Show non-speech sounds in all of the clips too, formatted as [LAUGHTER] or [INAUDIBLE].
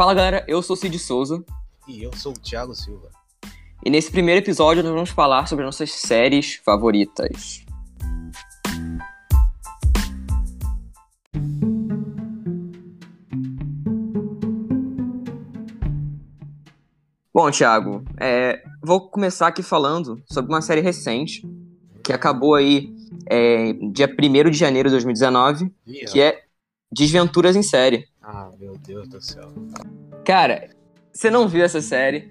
Fala galera, eu sou Cid Souza. E eu sou o Thiago Silva. E nesse primeiro episódio nós vamos falar sobre nossas séries favoritas. Bom, Thiago, é, vou começar aqui falando sobre uma série recente que acabou aí é, dia 1 de janeiro de 2019, Ih, que é Desventuras em Série. Meu Deus do céu. Cara, você não viu essa série,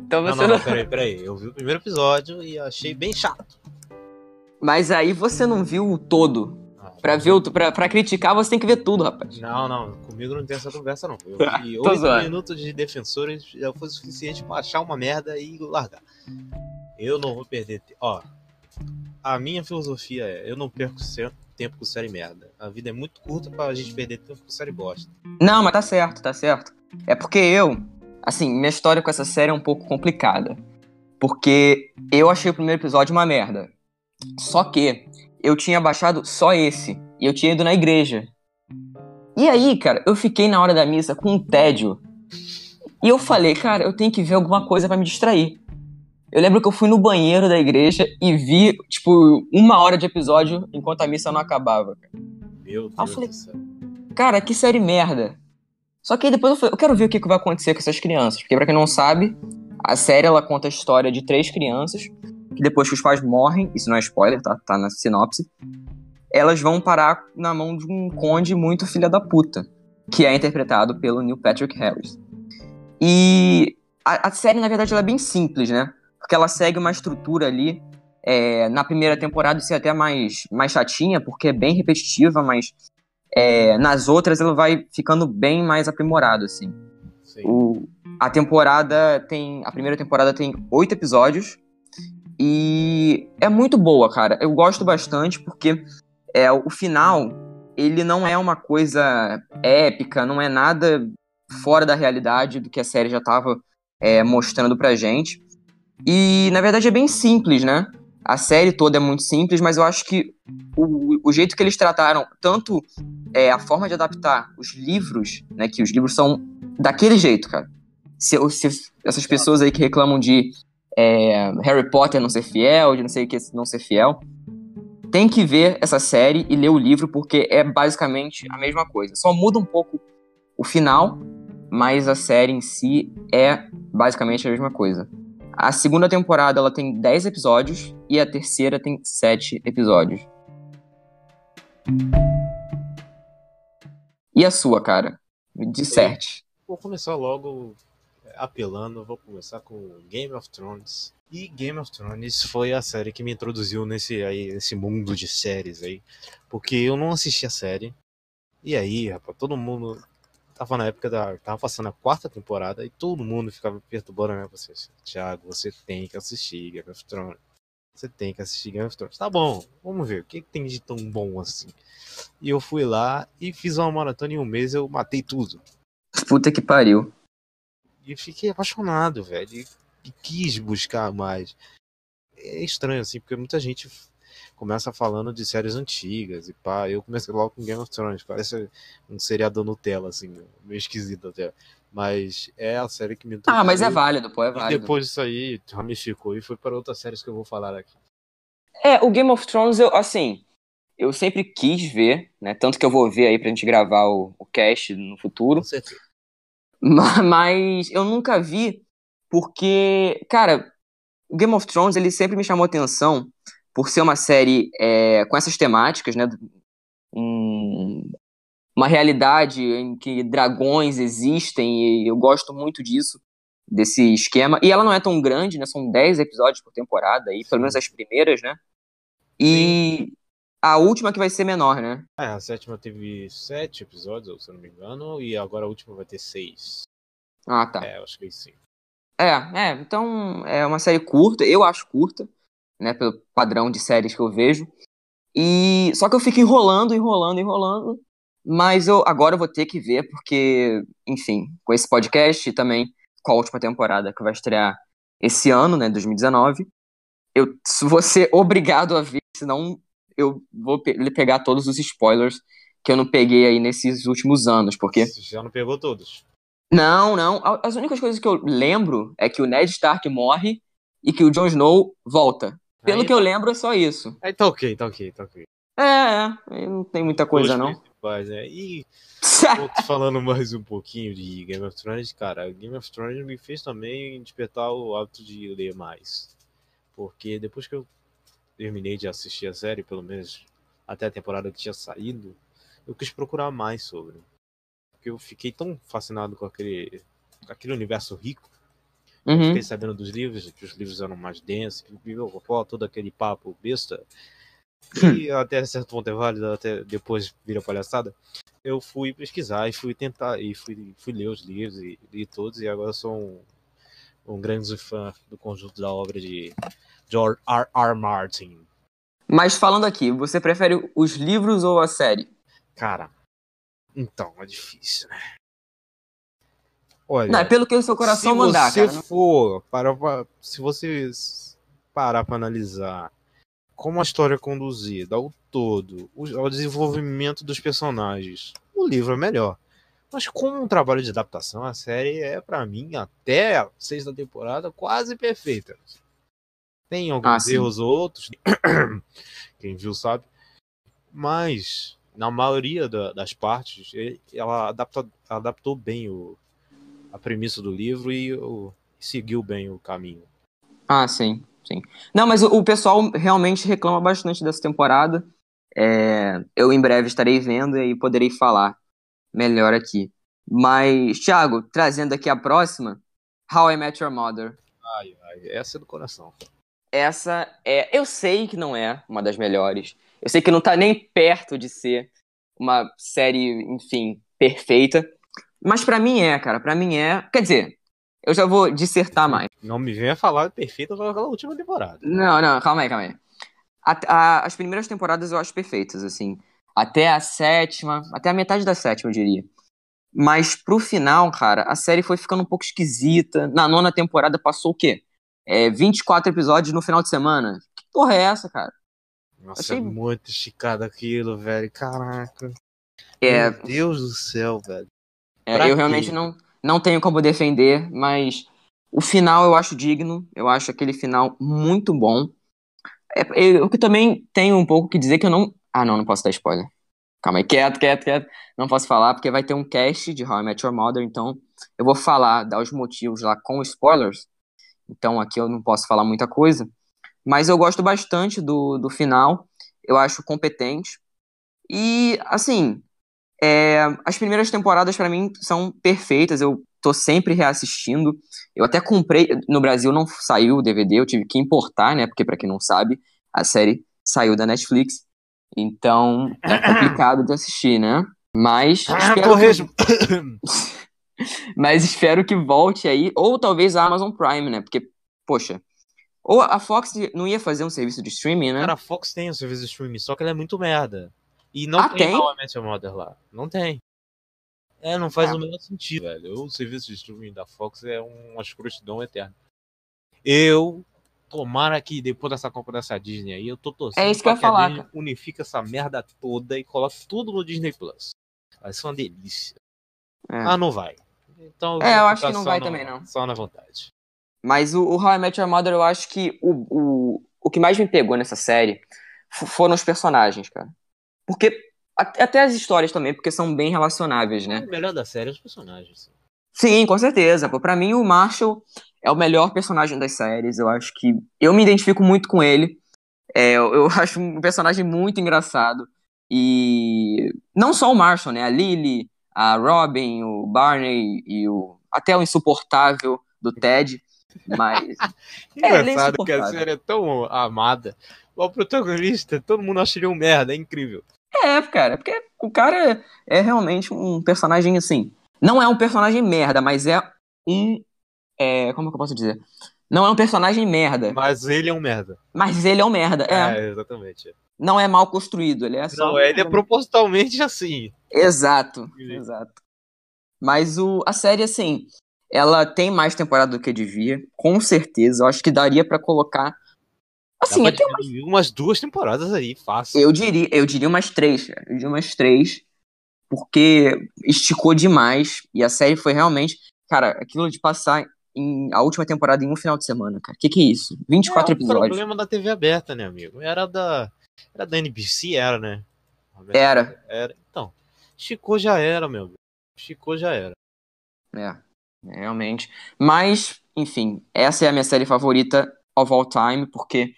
então você não, não... não, peraí, peraí. Eu vi o primeiro episódio e achei bem chato. Mas aí você não viu o todo. Ah, Pra, ver o, pra, pra criticar, você tem que ver tudo, rapaz. Não, não, comigo não tem essa conversa, não. Eu [LAUGHS] vi oito minutos de defensores já foi suficiente pra achar uma merda e largar. Eu não vou perder. Ó, a minha filosofia é: eu não perco tempo com série merda. A vida é muito curta pra gente perder tempo com série bosta. Não, mas tá certo, tá certo. É porque eu, assim, minha história com essa série é um pouco complicada. Porque eu achei o primeiro episódio uma merda. Só que eu tinha baixado só esse. E eu tinha ido na igreja. E aí, cara, eu fiquei na hora da missa com um tédio. E eu falei, cara, eu tenho que ver alguma coisa pra me distrair. Eu lembro que eu fui no banheiro da igreja e vi, tipo, uma hora de episódio enquanto a missa não acabava. Meu Ah, eu Deus falei- do céu. Cara, que série merda. Só que aí depois eu falei, eu quero ver o que, que vai acontecer com essas crianças. Porque pra quem não sabe, a série ela conta a história de três crianças que depois que os pais morrem, isso não é spoiler, tá? Tá na sinopse. Elas vão parar na mão de um conde muito filha da puta, que é interpretado pelo Neil Patrick Harris. E a, a série, na verdade, ela é bem simples, né? Porque ela segue uma estrutura ali. é, na primeira temporada isso é até mais, mais chatinha, porque é bem repetitiva, mas é, nas outras ela vai ficando bem mais aprimorado, assim. Sim. O, a temporada tem. A primeira temporada tem oito episódios. E é muito boa, cara. Eu gosto bastante porque é, o final ele não é uma coisa épica, não é nada fora da realidade do que a série já estava mostrando pra gente. E na verdade é bem simples, né? A série toda é muito simples, mas eu acho que o, o jeito que eles trataram, tanto é, a forma de adaptar os livros, né? Que os livros são daquele jeito, cara. Se, se essas pessoas aí que reclamam de é, Harry Potter não ser fiel, de não sei o que não ser fiel, tem que ver essa série e ler o livro, porque é basicamente a mesma coisa. Só muda um pouco o final, mas a série em si é basicamente a mesma coisa. A segunda temporada ela tem 10 episódios e a terceira tem 7 episódios. E a sua, cara? Me disserte. Vou começar logo é, apelando, vou começar com Game of Thrones. E Game of Thrones foi a série que me introduziu nesse, aí, nesse mundo de séries aí. Porque eu não assisti a série. E aí, rapaz, todo mundo. Tava na época da. Tava passando a quarta temporada e todo mundo ficava perturbando minha você. Thiago, você tem que assistir Game of Thrones. Você tem que assistir Game of Thrones. Tá bom, vamos ver. O que, que tem de tão bom assim? E eu fui lá e fiz uma maratona em um mês, eu matei tudo. Puta que pariu. E fiquei apaixonado, velho. E, e quis buscar mais. É estranho, assim, porque muita gente começa falando de séries antigas e pá. Eu comecei logo com Game of Thrones, parece um seriado Nutella, assim, meio esquisito até. Mas é a série que me Ah, mas é válido, pô, é válido. depois disso aí, ramificou e foi para outras séries que eu vou falar aqui. É, o Game of Thrones, eu, assim, eu sempre quis ver, né? Tanto que eu vou ver aí pra gente gravar o, o cast no futuro. Com certeza. Ma- Mas eu nunca vi porque, cara, o Game of Thrones ele sempre me chamou atenção por ser uma série é, com essas temáticas, né? Um- uma realidade em que dragões existem e eu gosto muito disso, desse esquema. E ela não é tão grande, né? São 10 episódios por temporada, aí, pelo menos as primeiras, né? E a última que vai ser menor, né? É, a sétima teve sete episódios, se eu não me engano, e agora a última vai ter seis. Ah, tá. É, eu acho que sim. É, é, então é uma série curta, eu acho curta, né, pelo padrão de séries que eu vejo. E só que eu fico enrolando, enrolando, enrolando, mas eu agora eu vou ter que ver porque, enfim, com esse podcast e também com a última temporada que vai estrear esse ano, né, 2019, eu vou ser [LAUGHS] obrigado a ver, senão eu vou pe- pegar todos os spoilers que eu não peguei aí nesses últimos anos, porque Você já não pegou todos. Não, não. As únicas coisas que eu lembro é que o Ned Stark morre e que o Jon Snow volta. Pelo Aí que eu lembro, é só isso. Aí tá ok, tá ok, tá ok. É, é. Não tem muita coisa, não. principais, né? E [LAUGHS] falando mais um pouquinho de Game of Thrones, cara, Game of Thrones me fez também despertar o hábito de ler mais. Porque depois que eu terminei de assistir a série, pelo menos até a temporada que tinha saído, eu quis procurar mais sobre. Porque eu fiquei tão fascinado com aquele, com aquele universo rico. Uhum. Fiquei sabendo dos livros, que os livros eram mais densos, todo aquele papo besta. E até certo ponto é válido, até depois vira palhaçada. Eu fui pesquisar e fui tentar, e fui, fui ler os livros e li todos, e agora sou um, um grande fã do conjunto da obra de George R. R. Martin. Mas falando aqui, você prefere os livros ou a série? Cara, então, é difícil, né? Olha, Não, é pelo que o seu coração se mandar, você cara. for para, se você parar para analisar como a história é conduzida ao todo, o, ao desenvolvimento dos personagens, o livro é melhor. Mas como um trabalho de adaptação, a série é pra mim até a sexta temporada quase perfeita. Tem alguns Ah, erros ou outros, [COUGHS] quem viu sabe, mas na maioria da- das partes ele- ela adapta- adaptou bem o, a premissa do livro e o- seguiu bem o caminho. Ah, sim, sim. Não, mas o, o pessoal realmente reclama bastante dessa temporada. É, eu em breve estarei vendo e poderei falar melhor aqui. Mas, Thiago, trazendo aqui a próxima, How I Met Your Mother. Ai, ai, essa é do coração. Essa é. Eu sei que não é uma das melhores. Eu sei que não tá nem perto de ser uma série, enfim, perfeita. Mas pra mim é, cara. Pra mim é. Quer dizer, eu já vou dissertar mais. Não me venha falar perfeita naquela última temporada. Não, não, calma aí, calma aí. A- a- as primeiras temporadas eu acho perfeitas, assim. Até a sétima, até a metade da sétima, eu diria. Mas pro final, cara, a série foi ficando um pouco esquisita. Na nona temporada passou o quê? É, 24 episódios no final de semana. Que porra é essa, cara? Nossa, Achei- é muito esticado aquilo, velho. Caraca. É, Meu Deus do céu, velho. É, eu realmente não, não tenho como defender, mas o final eu acho digno, eu acho aquele final muito bom. É, eu, que também tenho um pouco que dizer que eu não. Ah, não, não posso dar spoiler. Calma aí, quieto, quieto, quieto. Não posso falar, porque vai ter um cast de How I Met Your Mother, então eu vou falar, dar os motivos lá com spoilers. Então aqui eu não posso falar muita coisa. Mas eu gosto bastante do, do final, eu acho competente. E, assim, é, as primeiras temporadas pra mim são perfeitas, eu tô sempre reassistindo. Eu até comprei, no Brasil não saiu o DVD, eu tive que importar, né? Porque pra quem não sabe, a série saiu da Netflix. Então é [COUGHS] complicado de assistir, né? Mas Ah, espero, que, [COUGHS] mas espero que volte aí, ou talvez a Amazon Prime, né? Porque, poxa, ou a Fox não ia fazer um serviço de streaming, né? Cara, a Fox tem o serviço de streaming, só que ela é muito merda. E não Ah, tem, tem? How I Met Your Mother lá. Não tem. É, não faz Ah. o menor sentido, velho. O serviço de streaming da Fox é uma escrotidão eterna. Eu, tomara que depois dessa compra dessa Disney aí, eu tô torcendo É isso que eu ia falar, Disney unifica essa merda toda e coloca tudo no Disney Plus. Vai ser uma delícia. É. Ah, não vai. Então, É, eu acho que não vai na- também, não. Só na vontade. Mas o, o How I Met Your Mother, eu acho que o, o, o que mais me pegou nessa série foram os personagens, cara. Porque. Até as histórias também, porque são bem relacionáveis, né? O melhor da série é os personagens. Sim, com certeza. Pô, pra mim, o Marshall é o melhor personagem das séries. Eu acho que. Eu me identifico muito com ele. É, eu, eu [LAUGHS] acho um personagem muito engraçado. E. Não só o Marshall, né? A Lily, a Robin, o Barney e o. Até o insuportável do Ted. Mas. É, [LAUGHS] ele é Engraçado que a série é tão amada. O protagonista, todo mundo acha ele um merda, é incrível. É, cara, porque o cara é realmente um personagem assim. Não é um personagem merda, mas é um. é, como que eu posso dizer? Não é um personagem merda, Mas ele é um merda. mas ele é um merda. É, É, exatamente. não é mal construído, ele é só. Não, ele é propositalmente assim. Exato, exato. Mas o, a série, assim, ela tem mais temporada do que devia, com certeza. Eu acho que daria pra colocar. Assim, Dá até dividir umas duas temporadas aí, fácil. Eu diria, eu diria umas três, cara. Eu diria umas três. porque esticou demais e a série foi realmente, cara, aquilo de passar em, a última temporada em um final de semana, cara. Que que é isso? 24 é, episódios. O problema da TV aberta, né, amigo? Era da era da NBC, era, né? Era. Era. Então, esticou já era, meu. Esticou já era. É, realmente. Mas, enfim, essa é a minha série favorita of all time, porque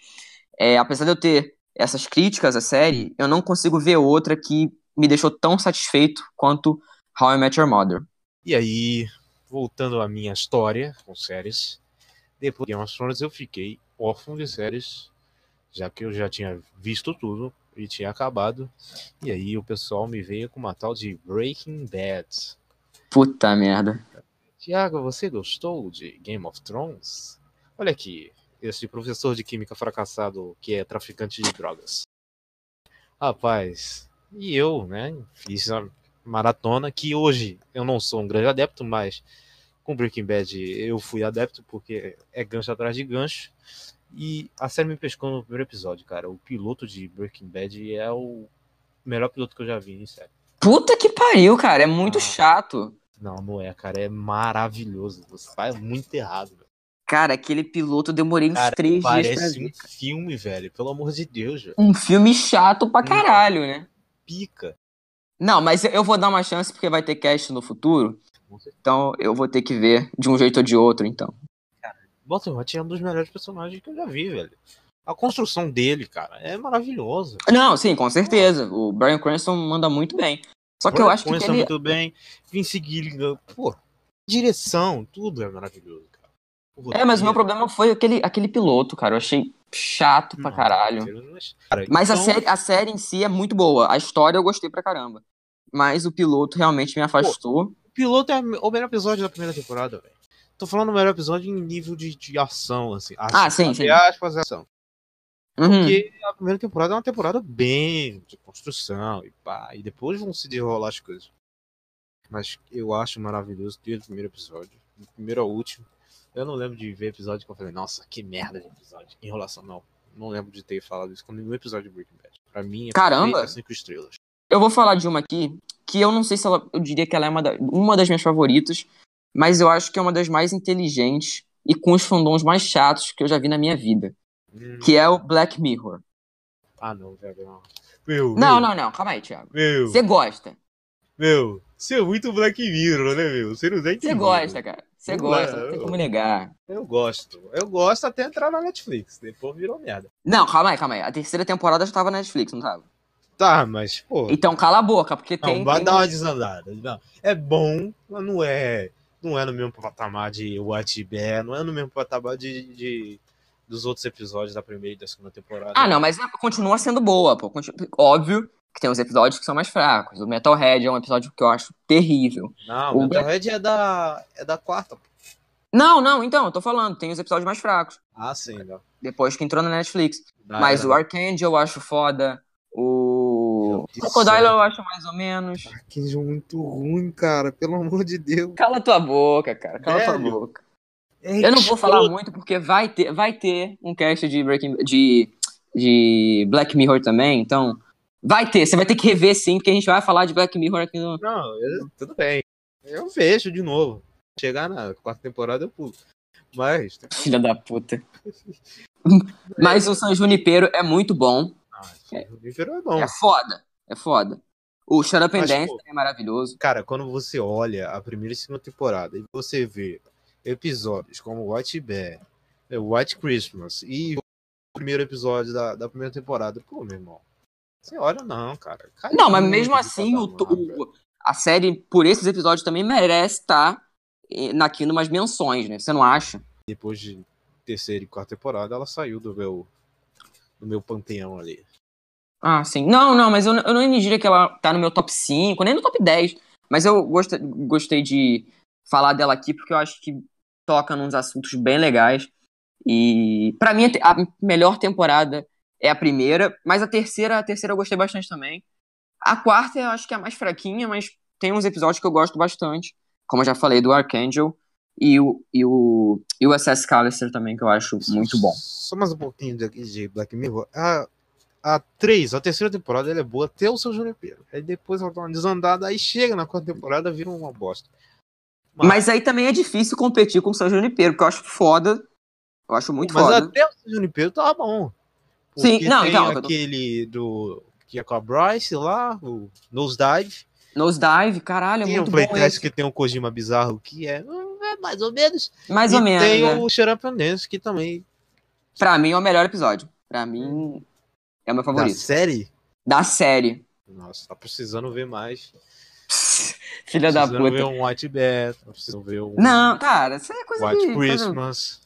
é, apesar de eu ter essas críticas à série, eu não consigo ver outra que me deixou tão satisfeito quanto How I Met Your Mother. E aí, voltando à minha história com séries, depois de Game of Thrones eu fiquei órfão de séries, já que eu já tinha visto tudo e tinha acabado. E aí o pessoal me veio com uma tal de Breaking Bad. Puta merda. Tiago, você gostou de Game of Thrones? Olha aqui, esse professor de química fracassado que é traficante de drogas. Rapaz, e eu, né, fiz a maratona que hoje eu não sou um grande adepto, mas com Breaking Bad eu fui adepto porque é gancho atrás de gancho. E a série me pescou no primeiro episódio, cara. O piloto de Breaking Bad é o melhor piloto que eu já vi em série. Puta que pariu, cara. É muito ah, chato. Não, não é, cara. É maravilhoso. Você faz muito errado, velho. Cara, aquele piloto eu demorei uns cara, três dias pra ver. Parece um filme, velho. Pelo amor de Deus, velho. Um filme chato pra caralho, né? Pica. Não, mas eu vou dar uma chance porque vai ter cast no futuro. Então eu vou ter que ver de um jeito ou de outro, então. Cara, Baltimore é um dos melhores personagens que eu já vi, velho. A construção dele, cara, é maravilhosa. Não, sim, com certeza. O Brian Cranston manda muito bem. Só que eu acho que ele... muito bem. Vince Gilligan, pô, direção, tudo é maravilhoso. É, mas o meu problema foi aquele, aquele piloto, cara. Eu achei chato pra caralho. Cara, mas então... a, série, a série em si é muito boa. A história eu gostei pra caramba. Mas o piloto realmente me afastou. Pô, o piloto é o melhor episódio da primeira temporada, velho. Tô falando o melhor episódio em nível de, de ação, assim. Ah, sim, sim. aspas, ação. Uhum. Porque a primeira temporada é uma temporada bem de construção e pá. E depois vão se desenrolar as coisas. Mas eu acho maravilhoso desde o primeiro episódio. Do primeiro ao último. Eu não lembro de ver episódio que eu falei, nossa, que merda de episódio. Enrolação, não. Não lembro de ter falado isso no episódio de Breaking Bad. Pra mim, é Caramba! cinco estrelas. Eu vou falar de uma aqui que eu não sei se ela. Eu diria que ela é uma, da, uma das minhas favoritas, mas eu acho que é uma das mais inteligentes e com os fandoms mais chatos que eu já vi na minha vida. Que é o Black Mirror. Ah, não, velho. Não. Meu, não, meu. não, não, calma aí, Thiago. Meu. Você gosta. Meu, você é muito Black Mirror, né, meu? Você não Você gosta, cara. Você gosta, não, não tem como negar. Eu gosto. Eu gosto até entrar na Netflix. Depois virou merda. Não, calma aí, calma aí. A terceira temporada já tava na Netflix, não tava? Tá, mas, pô. Então cala a boca, porque não, tem. Vai tem... dar uma desandada. Não. É bom, mas não é. Não é no mesmo patamar de What Bear, não é no mesmo patamar de, de, dos outros episódios da primeira e da segunda temporada. Ah, não, mas continua sendo boa, pô. Óbvio que tem uns episódios que são mais fracos. O Metalhead é um episódio que eu acho terrível. Não, o Metalhead é da, é da quarta. Não, não, então, eu tô falando, tem os episódios mais fracos. Ah, sim, não. Depois que entrou na Netflix. Mas o Archangel eu acho foda. O Crocodile eu acho mais ou menos. Archangel muito ruim, cara, pelo amor de Deus. Cala tua boca, cara, cala Velho. tua boca. É eu não vou falar muito porque vai ter, vai ter um cast de Breaking de, de Black Mirror também, então Vai ter, você vai ter que rever sim, porque a gente vai falar de Black Mirror aqui no. Não, eu, tudo bem. Eu vejo de novo. Chegar na quarta temporada eu pulo. Mas. [LAUGHS] Filha da puta. [LAUGHS] Mas o San Junipero é muito bom. Ah, San Junipero é bom. É foda. É foda. O Shut Up and Mas, Dance é maravilhoso. Cara, quando você olha a primeira e segunda temporada e você vê episódios como White Bear, White Christmas e o primeiro episódio da, da primeira temporada, pô, meu irmão. Você olha, não, cara. Cai não, mas mesmo assim, o, o, a série, por esses episódios, também merece estar aqui numas menções, né? Você não acha? Depois de terceira e quarta temporada, ela saiu do meu, do meu panteão ali. Ah, sim. Não, não, mas eu, eu não diria que ela tá no meu top 5, nem no top 10. Mas eu gostei, gostei de falar dela aqui porque eu acho que toca nos assuntos bem legais. E para mim a melhor temporada é a primeira, mas a terceira, a terceira eu gostei bastante também. A quarta eu acho que é a mais fraquinha, mas tem uns episódios que eu gosto bastante, como eu já falei, do Archangel e o, e o, e o SS Callister também, que eu acho muito bom. Só mais um pouquinho de, de Black Mirror. A, a 3, a terceira temporada, ela é boa até o seu Junipero. Aí depois ela dá uma desandada, aí chega na quarta temporada, vira uma bosta. Mas, Mas aí também é difícil competir com o seu Junipero, porque eu acho foda. Eu acho muito Mas foda. até o seu Junipero tava bom. Sim, não, tem então. aquele do. que é com a Bryce lá, o Nosedive. Nosedive, caralho, é tem muito um bom playtest esse. que tem um Kojima bizarro que é, hum, é mais ou menos. Mais e ou menos. tem né? o Dance, que também. Pra mim é o melhor episódio. Pra mim é o meu Da favorito. série? Da série. Nossa, tá precisando ver mais. [LAUGHS] Filha da precisando ver puta. um White Bat, tá precisando ver um Não, cara, isso é coisa White de. Christmas.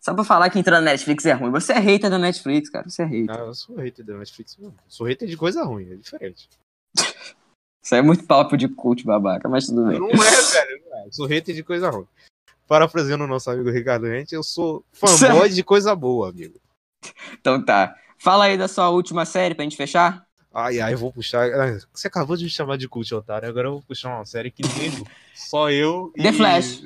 Só pra falar que entrar na Netflix é ruim. Você é hater da Netflix, cara. Você é hater. Ah, eu sou hater da Netflix mesmo. Sou hater de coisa ruim, é diferente. [LAUGHS] Isso é muito papo de cult, babaca, mas tudo bem. Não é, [LAUGHS] velho, não é. Eu Sou hater de coisa ruim. Parafraseando o nosso amigo Ricardo Rente, eu sou fanboy de coisa boa, amigo. Então tá. Fala aí da sua última série pra gente fechar. Ai, ai, eu vou puxar. ah, Você acabou de me chamar de cult, otário. Agora eu vou puxar uma série que nem só eu e. The Flash.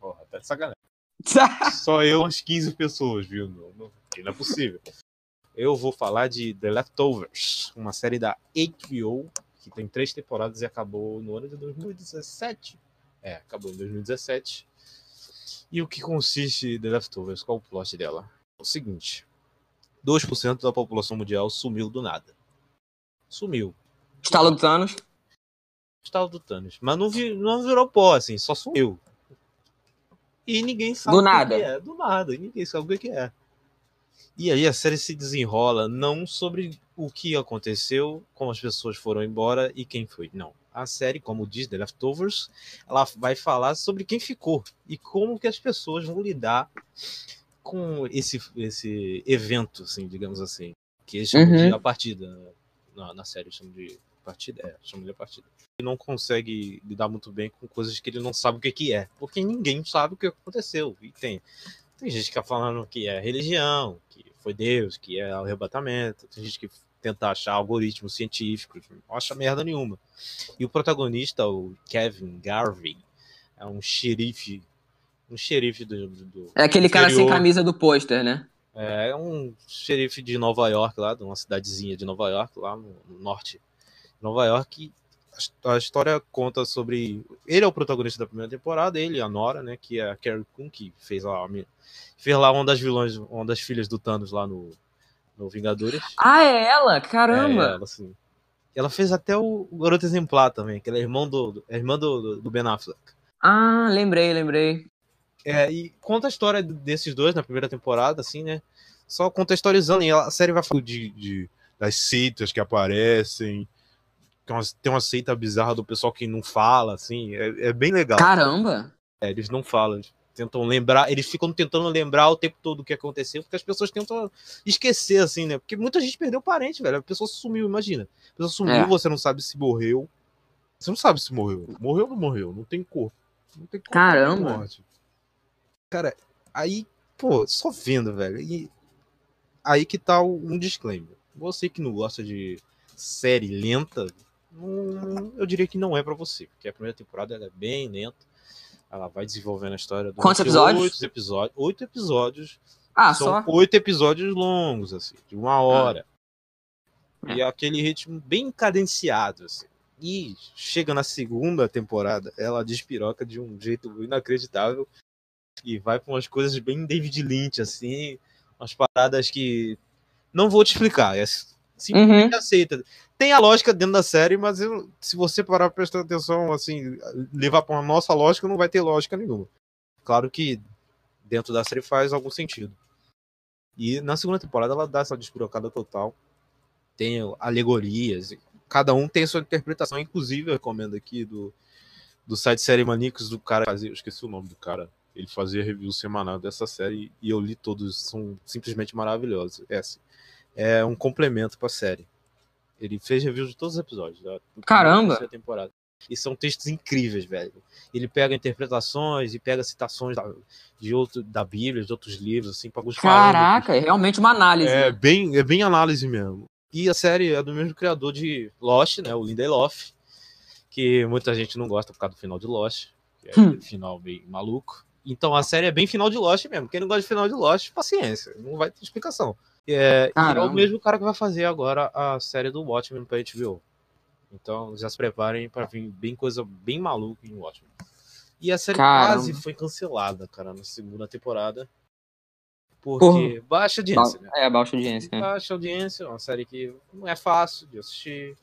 Porra, tá de sacanagem. [LAUGHS] Só eu, umas 15 pessoas, viu? Não, não, não é possível. Eu vou falar de The Leftovers, uma série da HBO que tem três temporadas e acabou no ano de 2017. É, acabou em 2017. E o que consiste The Leftovers? Qual o plot dela? É o seguinte: 2% da população mundial sumiu do nada. Sumiu. Estalo do Thanos. Estava do Thanos. Mas não, vi- não virou pó, assim, só sumiu. E ninguém sabe Do nada. que é. Do nada. E ninguém sabe o que é. E aí a série se desenrola não sobre o que aconteceu, como as pessoas foram embora e quem foi. Não. A série, como diz The Leftovers, ela vai falar sobre quem ficou e como que as pessoas vão lidar com esse, esse evento, assim, digamos assim. Que eles chamam Uhum. de a partida. Na, na série chamam de partida. É, chamam de partida. Ele não consegue lidar muito bem com coisas que ele não sabe o que, que é. Porque ninguém sabe o que aconteceu. E tem, tem gente que tá falando que é religião, que foi Deus, que é o arrebatamento. Tem gente que tenta achar algoritmos científicos. Não acha merda nenhuma. E o protagonista, o Kevin Garvey, é um xerife. Um xerife do. do- É aquele cara sem interior. camisa do pôster, né? É um xerife de Nova York, lá, de uma cidadezinha de Nova York, lá no, no norte de Nova York. A his- A história conta sobre. Ele é o protagonista da primeira temporada, ele a Nora, né? Que é a Carrie Coon, que fez lá, fez lá uma das vilões, uma das filhas do Thanos lá no, no Vingadores. Ah, é ela? Caramba! É, ela, assim. Ela fez até o, Garoto Exemplar também, que ela é irmão do, é irmã do, do Ben Affleck. Ah, lembrei, lembrei. É, e conta a história desses dois na primeira temporada, assim, né? Só contextualizando, e a série vai falando de, de- das seitas que aparecem. Tem uma, tem uma seita bizarra do pessoal que não fala, assim. É, é bem legal. Caramba! É, eles não falam, eles tentam lembrar, eles ficam tentando lembrar o tempo todo o que aconteceu, porque as pessoas tentam esquecer, assim, né? Porque muita gente perdeu parente, velho. A pessoa sumiu, imagina. A pessoa sumiu, É. você não sabe se morreu. Você não sabe se morreu. Morreu ou não morreu? Não tem corpo. Não tem corpo. Caramba. morte. Cara, aí, pô, só vendo, velho. E aí que tá um disclaimer. Você que não gosta de série lenta, não- eu diria que não é pra você, porque a primeira temporada é bem lenta. Ela vai desenvolvendo a história Quantos episódios? Oito episódios. Oito episódios. Ah, São só. Ah. oito episódios longos, assim, de uma hora. E é aquele ritmo bem cadenciado, assim. E chega na segunda temporada, ela despiroca de um jeito inacreditável. E vai pra umas coisas bem David Lynch, assim. Umas paradas que. Não vou te explicar. É simplesmente aceita. Tem a lógica dentro da série, mas eu- se você parar pra prestar atenção, assim, levar pra uma nossa lógica, não vai ter lógica nenhuma. Claro que dentro da série faz algum sentido. E na segunda temporada ela dá essa despirocada total. Tem alegorias. Cada um tem sua interpretação. Inclusive, eu recomendo aqui do, do site Série Maníacos do cara. eu esqueci o nome do cara. Ele fazia review semanal dessa série e eu li todos. São simplesmente maravilhosos. Essa é um complemento pra série. Ele fez reviews de todos os episódios. Da, Caramba! da temporada. E são textos incríveis, velho. Ele pega interpretações e pega citações da, de outro, da Bíblia, de outros livros, assim, para alguns Caraca, é realmente uma análise. é né? bem, é bem análise mesmo. E a série é do mesmo criador de Lost, né? O Lindelof, que muita gente não gosta por causa do final de Lost, que é Hum. final meio maluco. Então a série é bem final de Lost mesmo. Quem não gosta de final de Lost, paciência, não vai ter explicação. É, e é o mesmo cara que vai fazer agora a série do Watchmen pra HBO. Então já se preparem pra vir bem coisa bem maluca em Watchmen. E a série Caramba. quase foi cancelada, cara, na segunda temporada. Porque baixa audiência, né? É, baixa audiência, né? Baixa audiência, é uma série que não é fácil de assistir.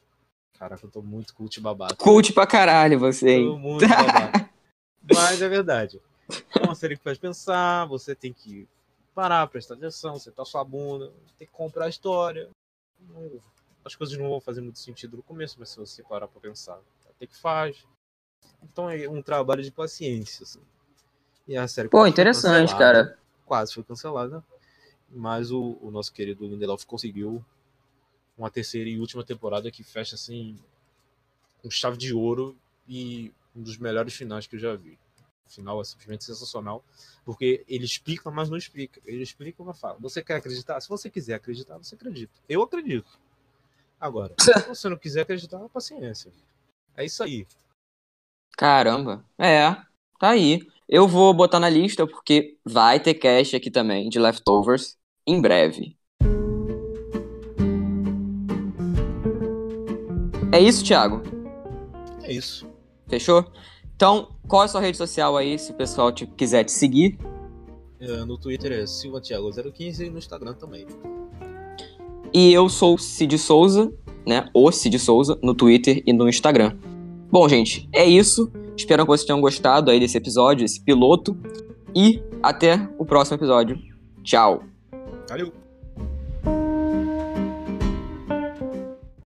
Caraca, eu tô muito cult babaca. Cult pra caralho você, hein? Tô muito babaca. [LAUGHS] Mas é verdade. É uma série que faz pensar, você tem que parar, prestar atenção, sentar sua bunda, tem que comprar a história. Não- As coisas não vão fazer muito sentido no começo, mas se você parar pra pensar, até que faz. Então é um trabalho de paciência. assim. E a série Pô, interessante, cara. Quase foi cancelada. Mas o, o nosso querido Lindelof conseguiu uma terceira e última temporada que fecha assim com chave de ouro e um dos melhores finais que eu já vi. Final é simplesmente sensacional, porque ele explica, mas não explica. Ele explica uma fala. Você quer acreditar? Se você quiser acreditar, você acredita. Eu acredito. Agora, se você não quiser acreditar, paciência. É isso aí. Caramba. É, tá aí. Eu vou botar na lista porque vai ter cast aqui também de Leftovers em breve. É isso, Thiago? É isso. Fechou? Então, qual é a sua rede social aí, se o pessoal te- quiser te seguir? É, No Twitter é silvatiago015 e no Instagram também. E eu sou o Cid Souza, né? O Cid Souza, no Twitter e no Instagram. Bom, gente, é isso. Espero que vocês tenham gostado aí desse episódio, esse piloto. E até o próximo episódio. Tchau! Valeu!